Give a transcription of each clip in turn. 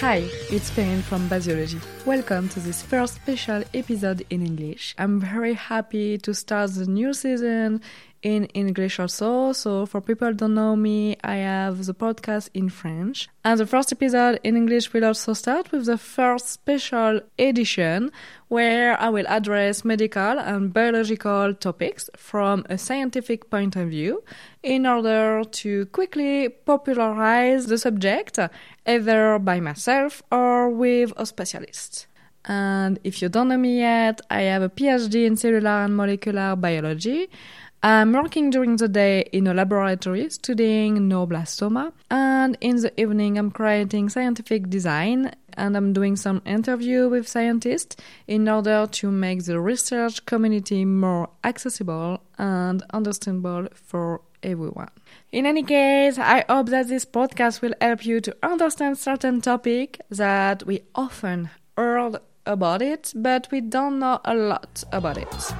Hi, it's Perrine from Basiology. Welcome to this first special episode in English. I'm very happy to start the new season in English also. So for people don't know me, I have the podcast in French. And the first episode in English will also start with the first special edition where I will address medical and biological topics from a scientific point of view in order to quickly popularize the subject either by myself or with a specialist. And if you don't know me yet, I have a PhD in cellular and molecular biology. I'm working during the day in a laboratory studying neuroblastoma, and in the evening, I'm creating scientific design and I'm doing some interview with scientists in order to make the research community more accessible and understandable for everyone. In any case, I hope that this podcast will help you to understand certain topic that we often heard about it, but we don't know a lot about it.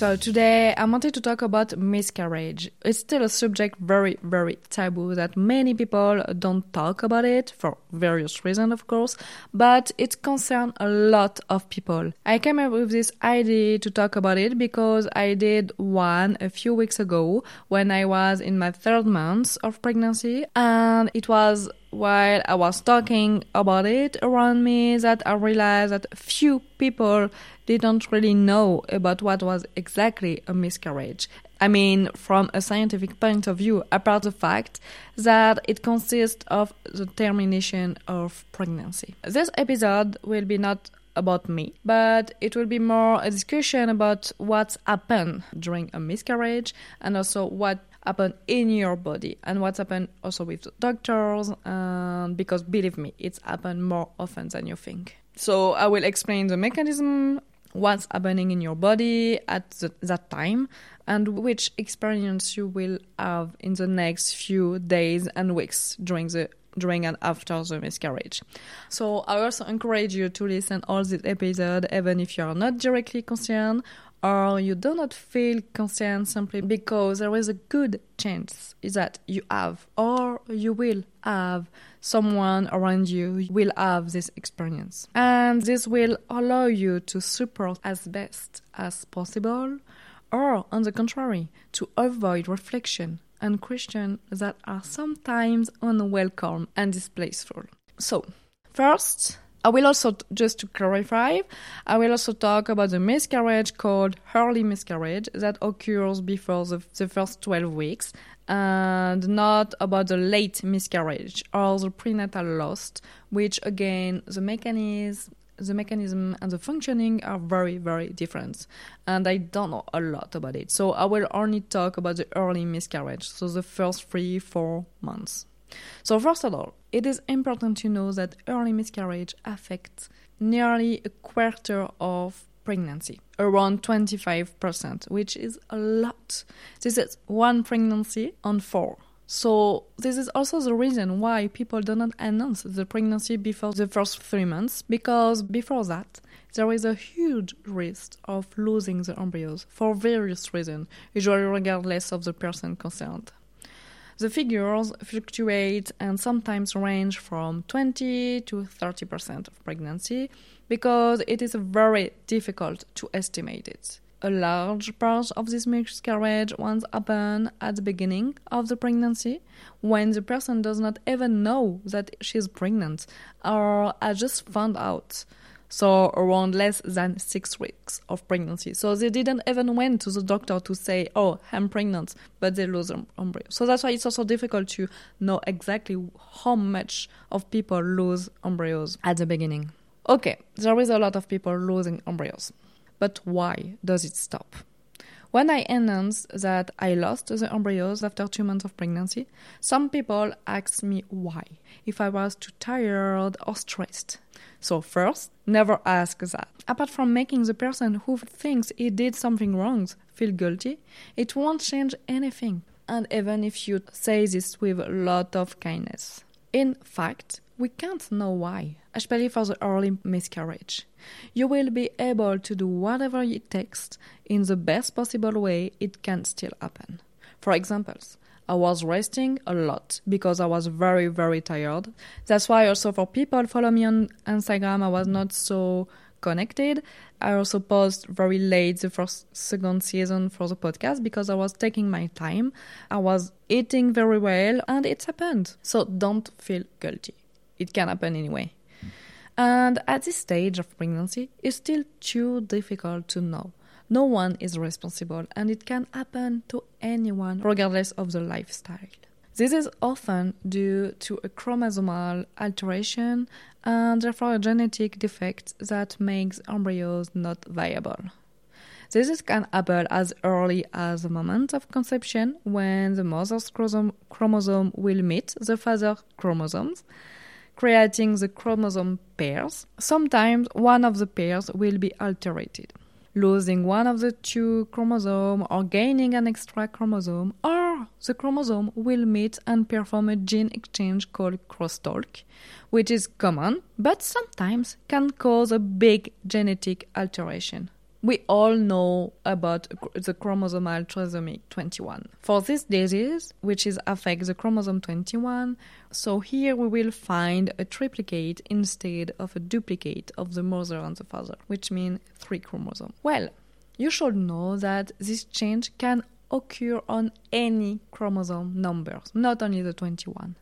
So today I wanted to talk about miscarriage. It's still a subject very, very taboo that many people don't talk about it for various reasons, of course, but it concerns a lot of people. I came up with this idea to talk about it because I did one a few weeks ago when I was in my third month of pregnancy and it was while I was talking about it around me that I realized that few people didn't really know about what was exactly a miscarriage. I mean, from a scientific point of view, apart the fact that it consists of the termination of pregnancy. This episode will be not about me, but it will be more a discussion about what's happened during a miscarriage and also what happen in your body and what's happened also with doctors and because believe me it's happened more often than you think so i will explain the mechanism what's happening in your body at the, that time and which experience you will have in the next few days and weeks during the during and after the miscarriage. So I also encourage you to listen all this episode even if you are not directly concerned or you do not feel concerned simply because there is a good chance that you have or you will have someone around you will have this experience. And this will allow you to support as best as possible or on the contrary to avoid reflection and questions that are sometimes unwelcome and displaceful so first I will also, just to clarify, I will also talk about the miscarriage called early miscarriage that occurs before the, the first 12 weeks and not about the late miscarriage or the prenatal loss, which again, the mechanism, the mechanism and the functioning are very, very different. And I don't know a lot about it. So I will only talk about the early miscarriage, so the first three, four months. So, first of all, it is important to know that early miscarriage affects nearly a quarter of pregnancy, around 25%, which is a lot. This is one pregnancy on four. So, this is also the reason why people do not announce the pregnancy before the first three months, because before that, there is a huge risk of losing the embryos for various reasons, usually regardless of the person concerned. The figures fluctuate and sometimes range from 20 to 30% of pregnancy because it is very difficult to estimate it. A large part of this miscarriage once happen at the beginning of the pregnancy when the person does not even know that she's pregnant or has just found out so around less than six weeks of pregnancy. So they didn't even went to the doctor to say, "Oh, I'm pregnant," but they lose embryo. So that's why it's also difficult to know exactly how much of people lose embryos at the beginning. Okay, there is a lot of people losing embryos, but why does it stop? When I announced that I lost the embryos after two months of pregnancy, some people asked me why, if I was too tired or stressed. So, first, never ask that. Apart from making the person who thinks he did something wrong feel guilty, it won't change anything. And even if you say this with a lot of kindness. In fact, we can't know why, especially for the early miscarriage. You will be able to do whatever it takes in the best possible way it can still happen. For examples, I was resting a lot because I was very, very tired. That's why also for people follow me on Instagram, I was not so connected. I also paused very late the first second season for the podcast because I was taking my time. I was eating very well and it happened. So don't feel guilty. It can happen anyway. And at this stage of pregnancy, it's still too difficult to know. No one is responsible and it can happen to anyone regardless of the lifestyle. This is often due to a chromosomal alteration and therefore a genetic defect that makes embryos not viable. This can happen as early as the moment of conception when the mother's chromosome will meet the father's chromosomes, creating the chromosome pairs. Sometimes one of the pairs will be altered, losing one of the two chromosomes or gaining an extra chromosome, or the chromosome will meet and perform a gene exchange called crosstalk, which is common but sometimes can cause a big genetic alteration. We all know about the chromosomal trisomy 21. For this disease, which is affects the chromosome 21, so here we will find a triplicate instead of a duplicate of the mother and the father, which means three chromosomes. Well, you should know that this change can occur on any chromosome numbers, not only the 21.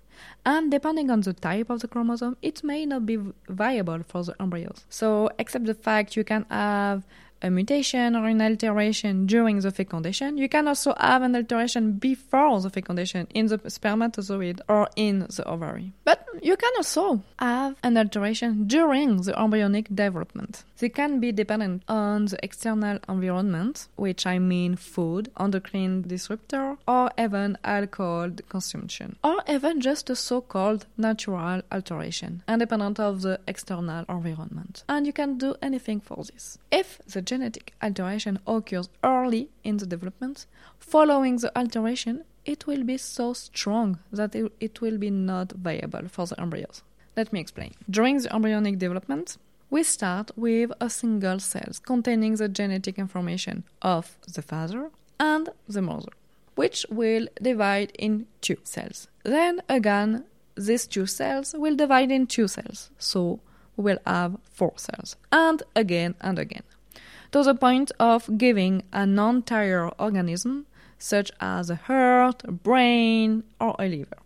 And depending on the type of the chromosome, it may not be viable for the embryos. So, except the fact you can have a mutation or an alteration during the fecundation. You can also have an alteration before the fecundation in the spermatozoid or in the ovary. But you can also have an alteration during the embryonic development. They can be dependent on the external environment, which I mean food, endocrine disruptor, or even alcohol consumption, or even just a so-called natural alteration, independent of the external environment. And you can do anything for this. If the genetic alteration occurs early in the development, following the alteration, it will be so strong that it, will be not viable for the embryos. Let me explain. During the embryonic development, we start with a single cell containing the genetic information of the father and the mother, which will divide in two cells. Then again, these two cells will divide in two cells, so we will have four cells, and again and again to the point of giving an entire organism, such as a heart, a brain, or a liver.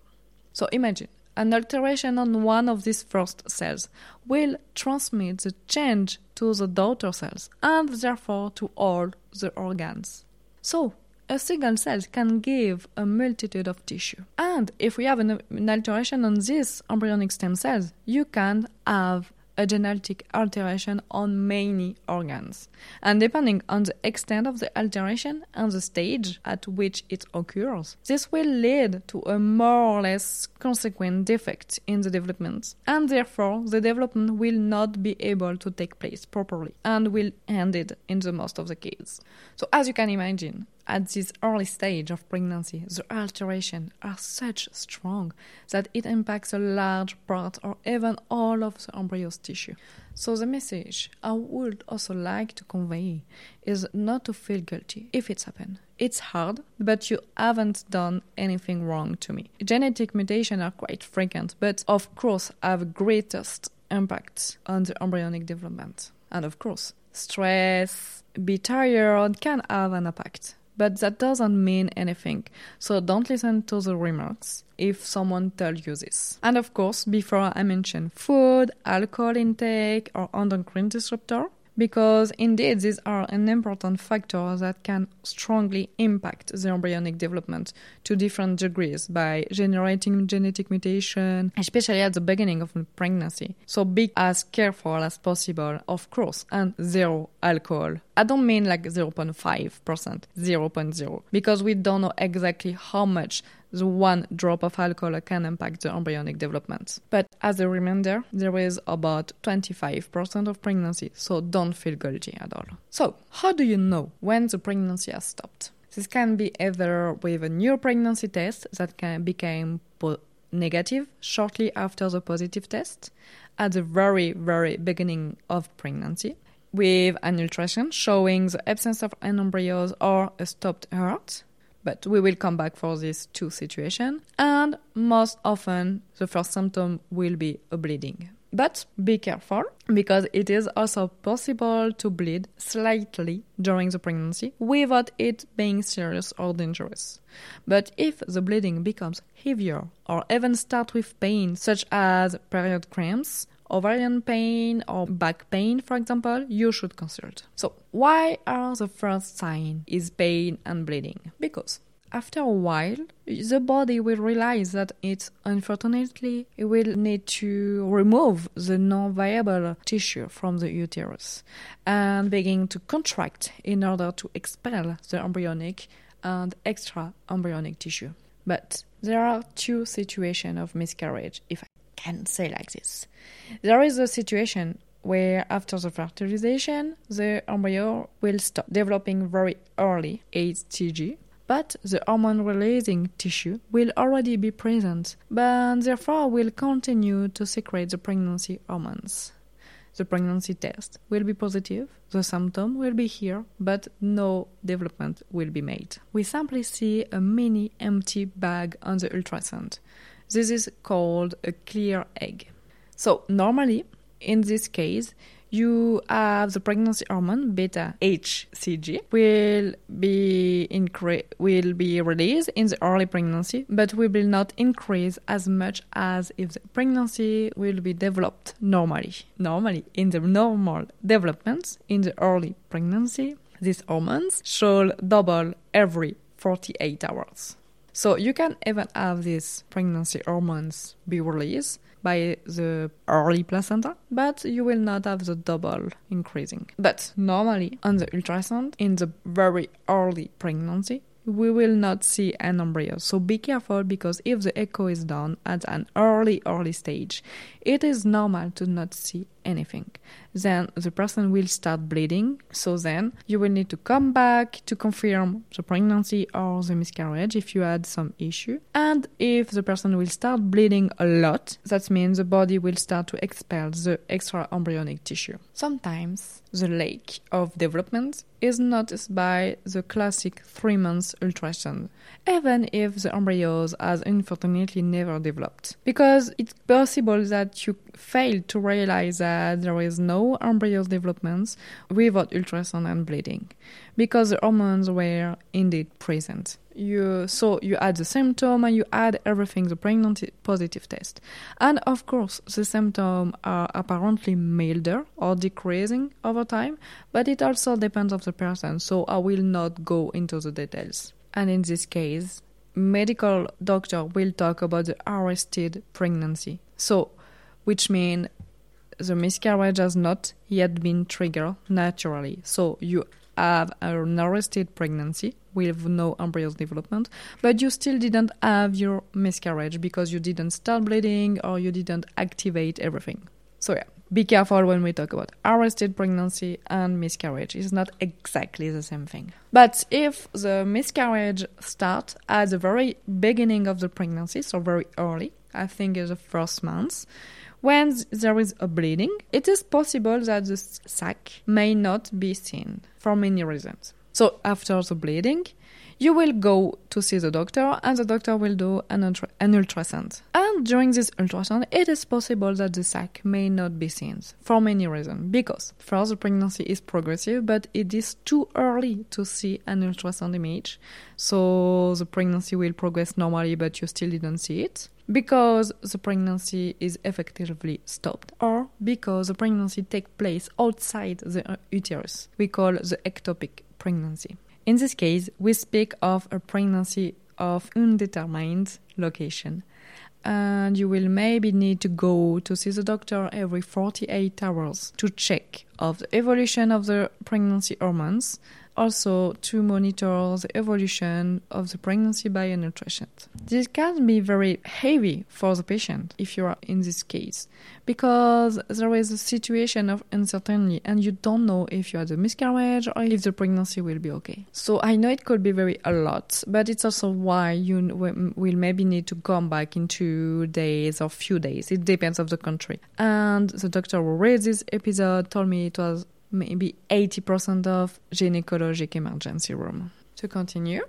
So imagine an alteration on one of these first cells will transmit the change to the daughter cells and therefore to all the organs. So, a single cell can give a multitude of tissue. And if we have an, an alteration on these embryonic stem cells, you can have a genetic alteration on many organs. And depending on the extent of the alteration and the stage at which it occurs, this will lead to a more or less consequent defect in the development. And therefore, the development will not be able to take place properly and will end it in the most of the cases. So, as you can imagine, at this early stage of pregnancy, the alterations are such strong that it impacts a large part or even all of the embryo's tissue. So the message I would also like to convey is not to feel guilty if it's happened. It's hard, but you haven't done anything wrong to me. Genetic mutations are quite frequent, but of course have greatest impact on the embryonic development. And of course, stress, be tired can have an impact but that doesn't mean anything. So don't listen to the remarks if someone tells you this. And of course, before I mention food, alcohol intake, or endocrine disruptor, because indeed these are an important factor that can strongly impact the embryonic development to different degrees by generating genetic mutation, especially at the beginning of pregnancy. So be as careful as possible, of course, and zero alcohol. I don't mean like 0.5%, 0.0, because we don't know exactly how much the one drop of alcohol can impact the embryonic development. But as a reminder, there is about 25% of pregnancy, so don't feel guilty at all. So, how do you know when the pregnancy has stopped? This can be either with a new pregnancy test that can become po- negative shortly after the positive test at the very, very beginning of pregnancy with an ultrasound showing the absence of an embryos or a stopped heart. But we will come back for these two situations. And most often, the first symptom will be a bleeding. But be careful because it is also possible to bleed slightly during the pregnancy without it being serious or dangerous. But if the bleeding becomes heavier or even start with pain such as period cramps, ovarian pain or back pain, for example, you should consult. So, why are the first sign is pain and bleeding? Because after a while, the body will realize that it unfortunately it will need to remove the non-viable tissue from the uterus and begin to contract in order to expel the embryonic and extra embryonic tissue. But there are two situations of miscarriage, if can say like this. There is a situation where after the fertilization, the embryo will stop developing very early, HCG, but the hormone releasing tissue will already be present, but therefore will continue to secrete the pregnancy hormones. The pregnancy test will be positive, the symptom will be here, but no development will be made. We simply see a mini empty bag on the ultrasound. This is called a clear egg. So, normally, in this case, you have the pregnancy hormone beta HCG will be incre- will be released in the early pregnancy, but will not increase as much as if the pregnancy will be developed normally. Normally, in the normal development in the early pregnancy, these hormones should double every 48 hours. So you can even have these pregnancy hormones be released by the early placenta, but you will not have the double increasing. But normally on the ultrasound in the very early pregnancy, we will not see an embryo. So be careful because if the echo is done at an early, early stage, it is normal to not see anything. Then the person will start bleeding. So then you will need to come back to confirm the pregnancy or the miscarriage if you had some issue. And if the person will start bleeding a lot, that means the body will start to expel the extra embryonic tissue. Sometimes the lack of development is noticed by the classic three months ultrasound, even if the embryos has unfortunately never developed. Because it's possible that you failed to realize that there is no embryo development without ultrasound and bleeding, because the hormones were indeed present. You so you add the symptom and you add everything the pregnancy positive test. And of course the symptoms are apparently milder or decreasing over time but it also depends of the person so i will not go into the details. And in this case medical doctor will talk about the arrested pregnancy. So which means the miscarriage has not yet been triggered naturally so you have an arrested pregnancy with no embryos development, but you still didn't have your miscarriage because you didn't start bleeding or you didn't activate everything. So, yeah, be careful when we talk about arrested pregnancy and miscarriage. It's not exactly the same thing. But if the miscarriage starts at the very beginning of the pregnancy, so very early, I think is the first month, when there is a bleeding, it is possible that the sac may not be seen for many reasons. So after the bleeding, you will go to see the doctor and the doctor will do an, ultra- an ultrasound. And during this ultrasound, it is possible that the sac may not be seen for many reasons. Because first, the pregnancy is progressive, but it is too early to see an ultrasound image. So the pregnancy will progress normally, but you still didn't see it because the pregnancy is effectively stopped or because the pregnancy takes place outside the uh, uterus. We call the ectopic pregnancy. In this case, we speak of a pregnancy of undetermined location. And you will maybe need to go to see the doctor every 48 hours to check of the evolution of the pregnancy hormones also to monitor the evolution of the pregnancy by an ultrasound. This can be very heavy for the patient if you are in this case because there is a situation of uncertainty and you don't know if you had a miscarriage or if the pregnancy will be okay. So I know it could be very a lot, but it's also why you will maybe need to come back in two days or few days. It depends of the country. And the doctor who read this episode told me it was maybe 80% of gynecologic emergency room. To continue.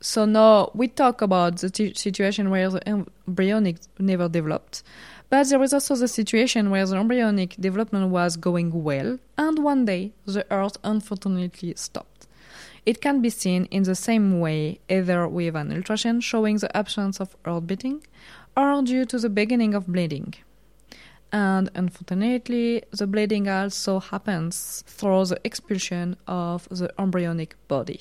So now we talk about the t- situation where the embryonic never developed. But there is also the situation where the embryonic development was going well, and one day the Earth unfortunately stopped. It can be seen in the same way either with an ultrasound showing the absence of heart beating or due to the beginning of bleeding and unfortunately, the bleeding also happens through the expulsion of the embryonic body.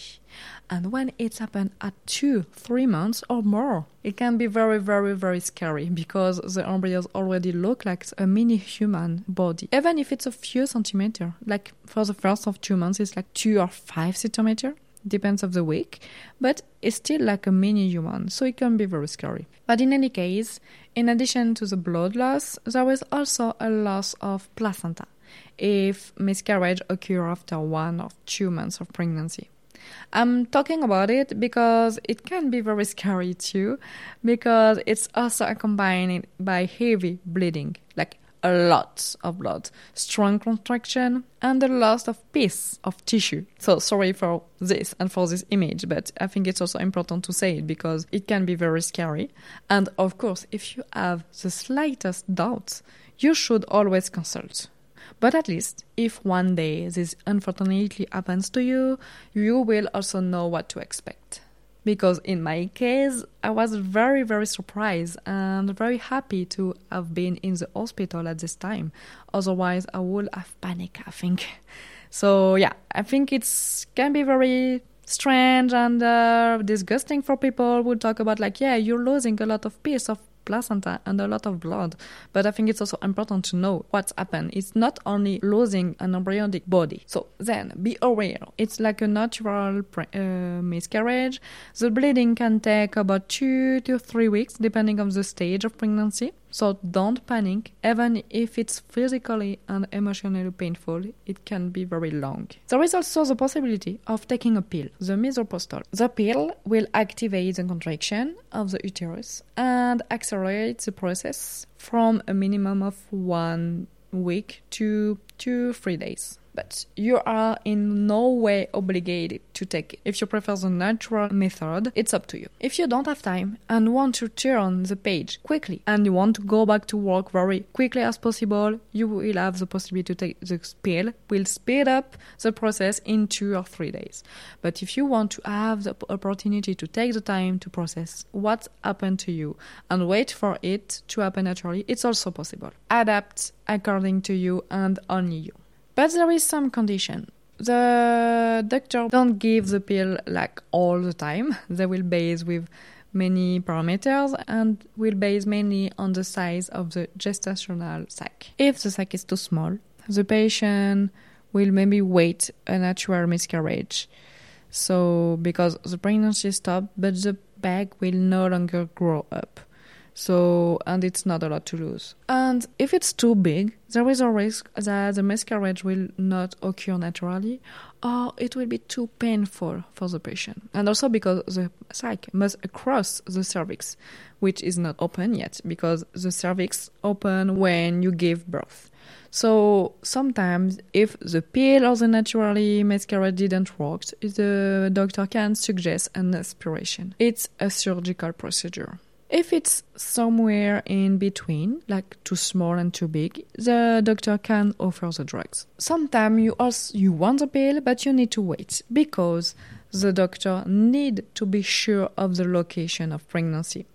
And when it happens at two, three months or more, it can be very, very, very scary because the embryos already look like a mini human body. Even if it's a few centimeters, like for the first of two months, it's like two or five centimeters depends of the week, but it's still like a mini human, so it can be very scary. But in any case, in addition to the blood loss, there is also a loss of placenta if miscarriage occur after one or two months of pregnancy. I'm talking about it because it can be very scary too, because it's also accompanied by heavy bleeding, like a lot of blood, strong contraction, and a loss of piece of tissue. So sorry for this and for this image, but I think it's also important to say it because it can be very scary. And of course, if you have the slightest doubts, you should always consult. But at least, if one day this unfortunately happens to you, you will also know what to expect because in my case i was very very surprised and very happy to have been in the hospital at this time. Otherwise i would have panicked i think. So yeah i think it's can be very strange and uh, disgusting for people who talk about like yeah you're losing a lot of piece of placenta and a lot of blood. But I think it's also important to know what's happened. It's not only losing an embryonic body. So then be aware. It's like a natural pre- uh, miscarriage. The bleeding can take about two to three weeks, depending on the stage of pregnancy. So don't panic, even if it's physically and emotionally painful, it can be very long. There is also the possibility of taking a pill, the misoprostol. The pill will activate the contraction of the uterus and accelerate the process from a minimum of one week to two, three days but you are in no way obligated to take it. If you prefer the natural method, it's up to you. If you don't have time and want to turn the page quickly and you want to go back to work very quickly as possible, you will have the possibility to take the pill, will speed up the process in two or three days. But if you want to have the opportunity to take the time to process what happened to you and wait for it to happen naturally, it's also possible. Adapt according to you and only you. But there is some condition. The doctor don't give the pill like all the time. They will base with many parameters and will base mainly on the size of the gestational sac. If the sac is too small, the patient will maybe wait a natural miscarriage. So because the pregnancy stopped, but the bag will no longer grow up. So, and it's not a lot to lose. And if it's too big, there is a risk that the miscarriage will not occur naturally or it will be too painful for the patient. And also because the sac must cross the cervix, which is not open yet because the cervix open when you give birth. So sometimes if the pill or the naturally miscarriage didn't work, the doctor can suggest an aspiration. It's a surgical procedure. If it's somewhere in between, like too small and too big, the doctor can offer the drugs. Sometimes you also you want the pill, but you need to wait because the doctor need to be sure of the location of pregnancy.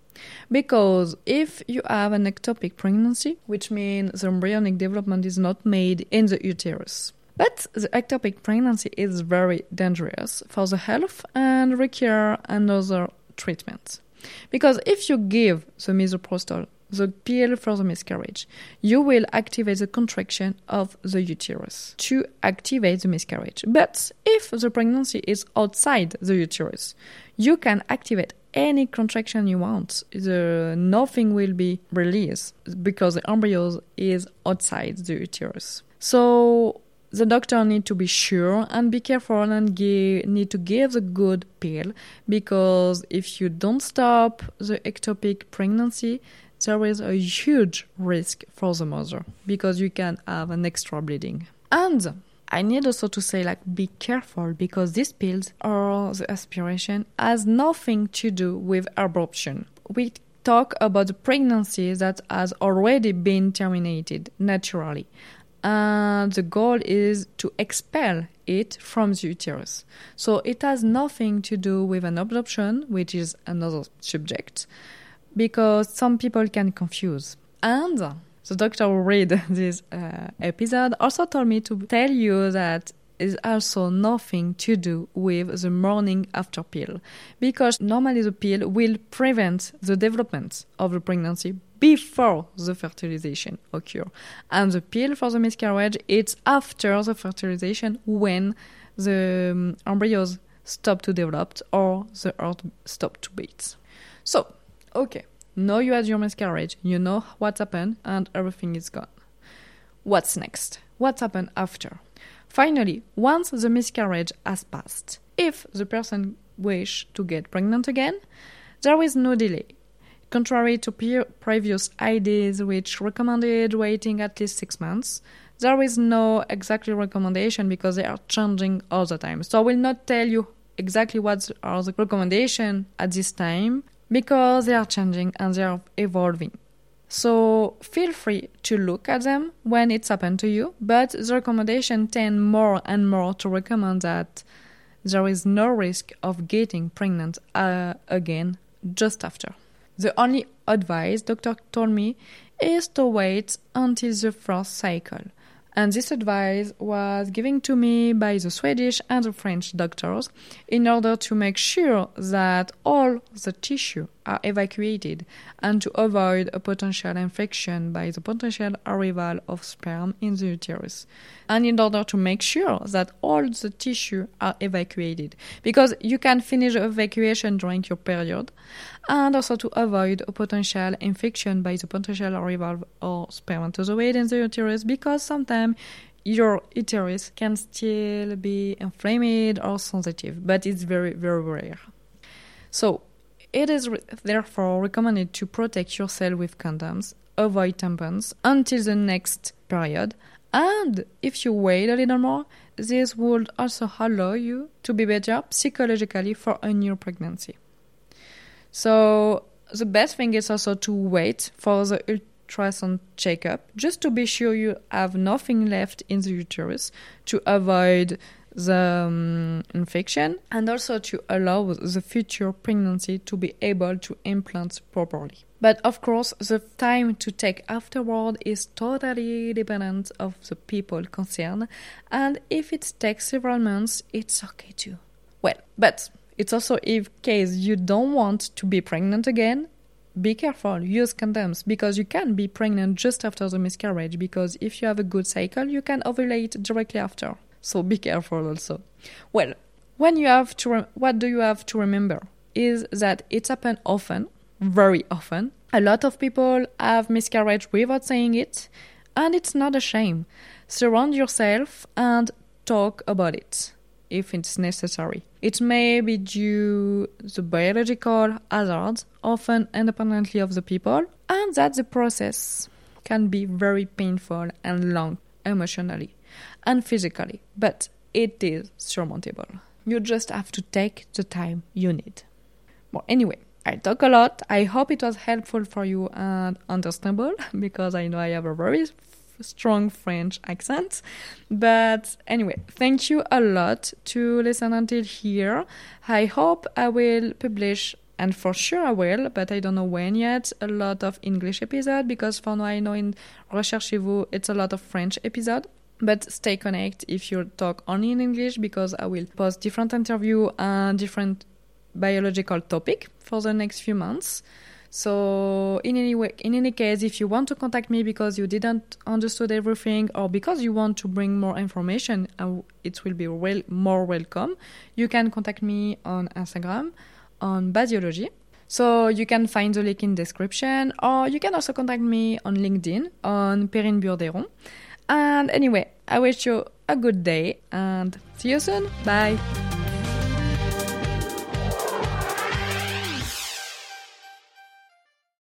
Because if you have an ectopic pregnancy, which means the embryonic development is not made in the uterus, but the ectopic pregnancy is very dangerous for the health and require another treatment. Because if you give the misoprostol the pill for the miscarriage, you will activate the contraction of the uterus to activate the miscarriage. But if the pregnancy is outside the uterus, you can activate any contraction you want. The nothing will be released because the embryo is outside the uterus. So the doctor need to be sure and be careful and give, need to give the good pill because if you don't stop the ectopic pregnancy, there is a huge risk for the mother because you can have an extra bleeding. And I need also to say like be careful because these pills or the aspiration has nothing to do with abortion. We talk about the pregnancy that has already been terminated naturally. And the goal is to expel it from the uterus. So it has nothing to do with an adoption, which is another subject, because some people can confuse. And the doctor who read this uh, episode also told me to tell you that is also nothing to do with the morning after pill because normally the pill will prevent the development of the pregnancy before the fertilization occur and the pill for the miscarriage it's after the fertilization when the um, embryos stop to develop or the heart stop to beat so okay now you had your miscarriage, you know what happened, and everything is gone. What's next? What happened after? Finally, once the miscarriage has passed, if the person wish to get pregnant again, there is no delay. Contrary to previous ideas which recommended waiting at least six months, there is no exactly recommendation because they are changing all the time. So I will not tell you exactly what are the recommendation at this time because they are changing and they are evolving. So feel free to look at them when it's happened to you, but the recommendation tend more and more to recommend that there is no risk of getting pregnant uh, again just after. The only advice doctor told me is to wait until the first cycle. And this advice was given to me by the Swedish and the French doctors in order to make sure that all the tissue are evacuated and to avoid a potential infection by the potential arrival of sperm in the uterus. And in order to make sure that all the tissue are evacuated, because you can finish evacuation during your period, and also to avoid a potential infection by the potential arrival of spermatozoid in the uterus, because sometimes your uterus can still be inflamed or sensitive, but it's very, very rare. So, it is re- therefore recommended to protect yourself with condoms, avoid tampons until the next period, and if you wait a little more, this would also allow you to be better psychologically for a new pregnancy. So, the best thing is also to wait for the ultrasound checkup just to be sure you have nothing left in the uterus to avoid the um, infection and also to allow the future pregnancy to be able to implant properly. But of course, the time to take afterward is totally dependent of the people concerned, and if it takes several months, it's okay too. Well, but it's also if case you don't want to be pregnant again, be careful, use condoms because you can be pregnant just after the miscarriage because if you have a good cycle, you can ovulate directly after. So be careful also. Well, when you have to, what do you have to remember is that it happens often, very often. A lot of people have miscarriage without saying it, and it's not a shame. Surround yourself and talk about it if it's necessary. It may be due to biological hazards, often independently of the people, and that the process can be very painful and long emotionally and physically, but it is surmountable. You just have to take the time you need. Well, anyway, I talk a lot. I hope it was helpful for you and understandable because I know I have a very strong French accent. But anyway, thank you a lot to listen until here. I hope I will publish and for sure I will, but I don't know when yet, a lot of English episode because for now I know in Recherchez-vous it's a lot of French episode. But stay connected if you talk only in English because I will post different interview and different biological topic for the next few months. So in any way, in any case, if you want to contact me because you didn't understood everything or because you want to bring more information, it will be well, more welcome. You can contact me on Instagram on Basiology. So you can find the link in description or you can also contact me on LinkedIn on Perrine Burdeyron. And anyway, I wish you a good day and see you soon. Bye.